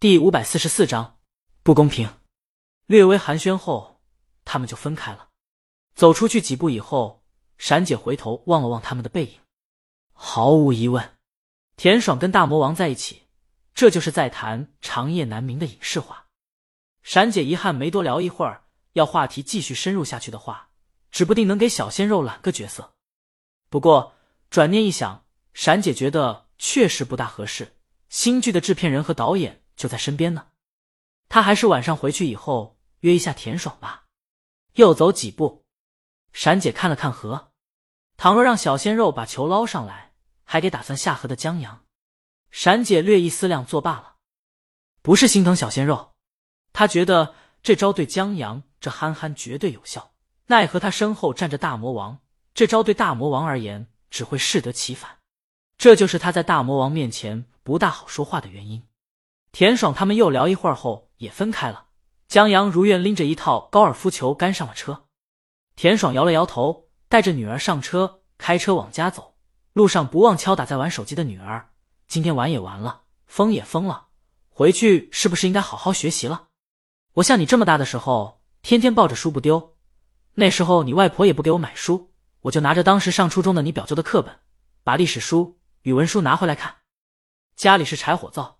第五百四十四章不公平。略微寒暄后，他们就分开了。走出去几步以后，闪姐回头望了望他们的背影，毫无疑问，田爽跟大魔王在一起，这就是在谈长夜难明的影视化。闪姐遗憾没多聊一会儿，要话题继续深入下去的话，指不定能给小鲜肉揽个角色。不过转念一想，闪姐觉得确实不大合适。新剧的制片人和导演就在身边呢，他还是晚上回去以后约一下田爽吧。又走几步，闪姐看了看河，倘若让小鲜肉把球捞上来，还得打算下河的江阳。闪姐略一思量，作罢了。不是心疼小鲜肉，她觉得这招对江阳这憨憨绝对有效。奈何他身后站着大魔王。这招对大魔王而言只会适得其反，这就是他在大魔王面前不大好说话的原因。田爽他们又聊一会儿后也分开了。江阳如愿拎着一套高尔夫球杆上了车，田爽摇了摇头，带着女儿上车，开车往家走。路上不忘敲打在玩手机的女儿：“今天玩也玩了，疯也疯了，回去是不是应该好好学习了？我像你这么大的时候，天天抱着书不丢，那时候你外婆也不给我买书。”我就拿着当时上初中的你表舅的课本，把历史书、语文书拿回来看。家里是柴火灶，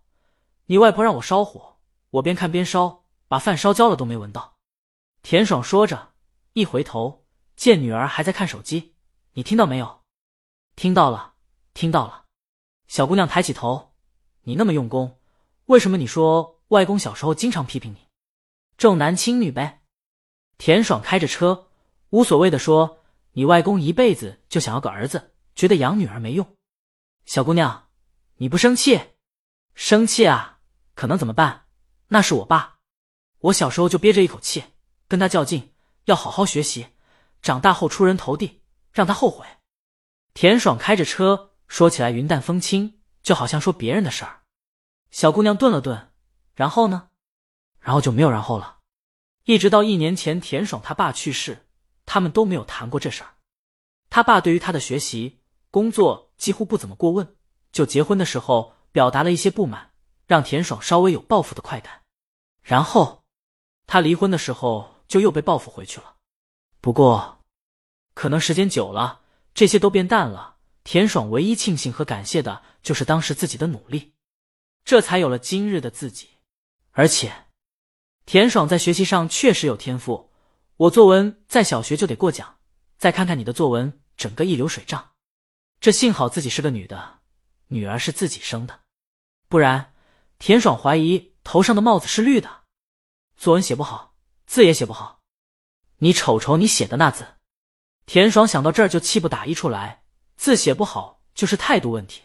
你外婆让我烧火，我边看边烧，把饭烧焦了都没闻到。田爽说着，一回头见女儿还在看手机，你听到没有？听到了，听到了。小姑娘抬起头，你那么用功，为什么你说外公小时候经常批评你，重男轻女呗？田爽开着车，无所谓的说。你外公一辈子就想要个儿子，觉得养女儿没用。小姑娘，你不生气？生气啊？可能怎么办？那是我爸，我小时候就憋着一口气跟他较劲，要好好学习，长大后出人头地，让他后悔。田爽开着车，说起来云淡风轻，就好像说别人的事儿。小姑娘顿了顿，然后呢？然后就没有然后了，一直到一年前田爽他爸去世。他们都没有谈过这事儿。他爸对于他的学习、工作几乎不怎么过问，就结婚的时候表达了一些不满，让田爽稍微有报复的快感。然后他离婚的时候就又被报复回去了。不过，可能时间久了，这些都变淡了。田爽唯一庆幸和感谢的就是当时自己的努力，这才有了今日的自己。而且，田爽在学习上确实有天赋。我作文在小学就得过奖，再看看你的作文，整个一流水账。这幸好自己是个女的，女儿是自己生的，不然田爽怀疑头上的帽子是绿的。作文写不好，字也写不好，你瞅瞅你写的那字。田爽想到这儿就气不打一处来，字写不好就是态度问题。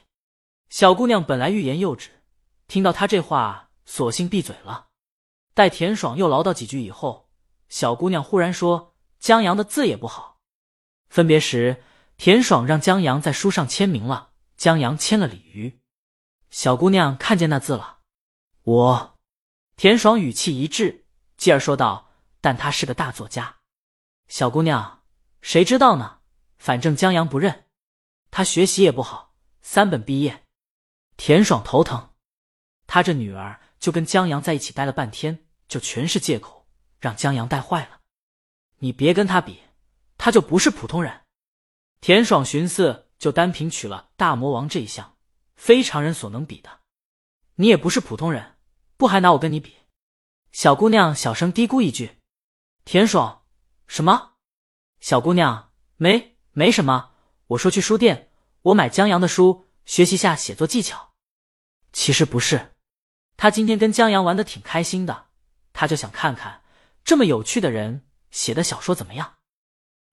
小姑娘本来欲言又止，听到他这话，索性闭嘴了。待田爽又唠叨几句以后。小姑娘忽然说：“江阳的字也不好。”分别时，田爽让江阳在书上签名了，江阳签了鲤鱼。小姑娘看见那字了，我。田爽语气一滞，继而说道：“但他是个大作家。”小姑娘，谁知道呢？反正江阳不认，他学习也不好，三本毕业。田爽头疼，他这女儿就跟江阳在一起待了半天，就全是借口。让江阳带坏了，你别跟他比，他就不是普通人。田爽寻思，就单凭娶了大魔王这一项，非常人所能比的。你也不是普通人，不还拿我跟你比？小姑娘小声嘀咕一句：“田爽，什么？”小姑娘没没什么，我说去书店，我买江阳的书，学习下写作技巧。其实不是，他今天跟江阳玩的挺开心的，他就想看看。这么有趣的人写的小说怎么样？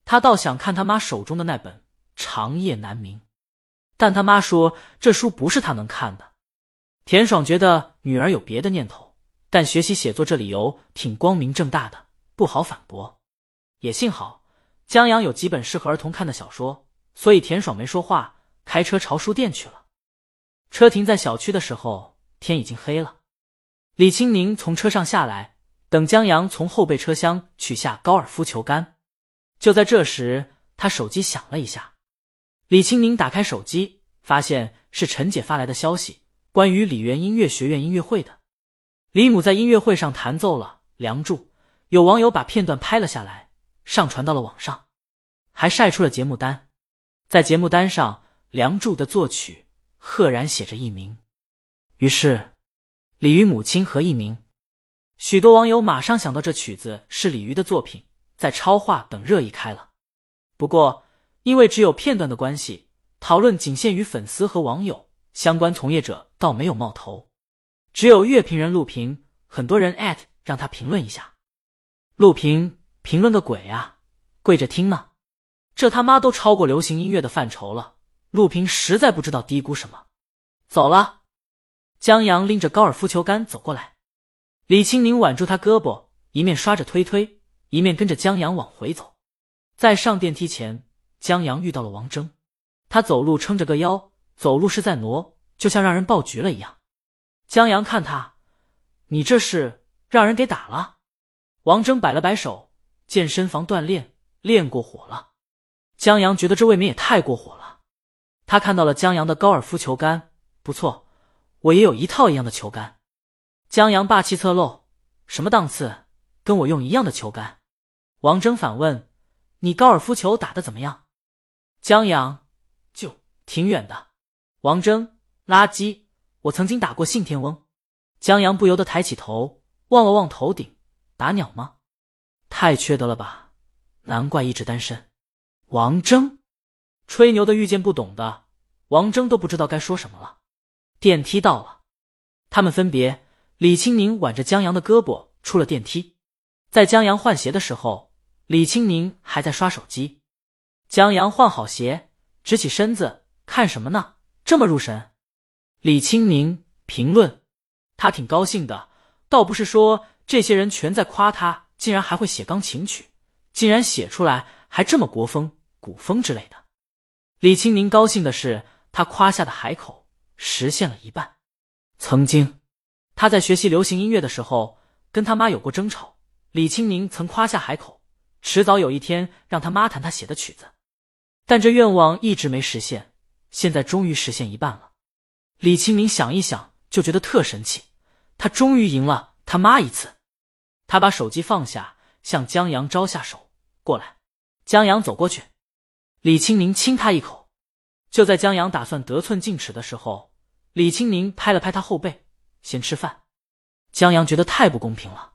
他倒想看他妈手中的那本《长夜难明》，但他妈说这书不是他能看的。田爽觉得女儿有别的念头，但学习写作这理由挺光明正大的，不好反驳。也幸好江阳有几本适合儿童看的小说，所以田爽没说话，开车朝书店去了。车停在小区的时候，天已经黑了。李青宁从车上下来。等江阳从后备车厢取下高尔夫球杆，就在这时，他手机响了一下。李青宁打开手机，发现是陈姐发来的消息，关于李园音乐学院音乐会的。李母在音乐会上弹奏了《梁祝》，有网友把片段拍了下来，上传到了网上，还晒出了节目单。在节目单上，《梁祝》的作曲赫然写着艺名，于是李鱼母亲和艺名。许多网友马上想到这曲子是李鱼的作品，在超话等热议开了。不过，因为只有片段的关系，讨论仅限于粉丝和网友，相关从业者倒没有冒头。只有乐评人录评，很多人艾特让他评论一下。录评评论个鬼啊！跪着听呢？这他妈都超过流行音乐的范畴了。陆平实在不知道低估什么。走了。江阳拎着高尔夫球杆走过来。李青宁挽住他胳膊，一面刷着推推，一面跟着江阳往回走。在上电梯前，江阳遇到了王峥，他走路撑着个腰，走路是在挪，就像让人爆菊了一样。江阳看他，你这是让人给打了？王峥摆了摆手，健身房锻炼练过火了。江阳觉得这未免也太过火了。他看到了江阳的高尔夫球杆，不错，我也有一套一样的球杆。江阳霸气侧漏，什么档次？跟我用一样的球杆。王峥反问：“你高尔夫球打的怎么样？”江阳就挺远的。王峥垃圾，我曾经打过信天翁。江阳不由得抬起头望了望头顶，打鸟吗？太缺德了吧！难怪一直单身。王峥吹牛的遇见不懂的，王峥都不知道该说什么了。电梯到了，他们分别。李青宁挽着江阳的胳膊出了电梯，在江阳换鞋的时候，李青宁还在刷手机。江阳换好鞋，直起身子，看什么呢？这么入神。李青宁评论：他挺高兴的，倒不是说这些人全在夸他，竟然还会写钢琴曲，竟然写出来还这么国风、古风之类的。李青宁高兴的是，他夸下的海口实现了一半。曾经。他在学习流行音乐的时候，跟他妈有过争吵。李青宁曾夸下海口，迟早有一天让他妈弹他写的曲子，但这愿望一直没实现。现在终于实现一半了。李青宁想一想，就觉得特神奇，他终于赢了他妈一次。他把手机放下，向江阳招下手过来。江阳走过去，李青宁亲他一口。就在江阳打算得寸进尺的时候，李青宁拍了拍他后背。先吃饭，江阳觉得太不公平了。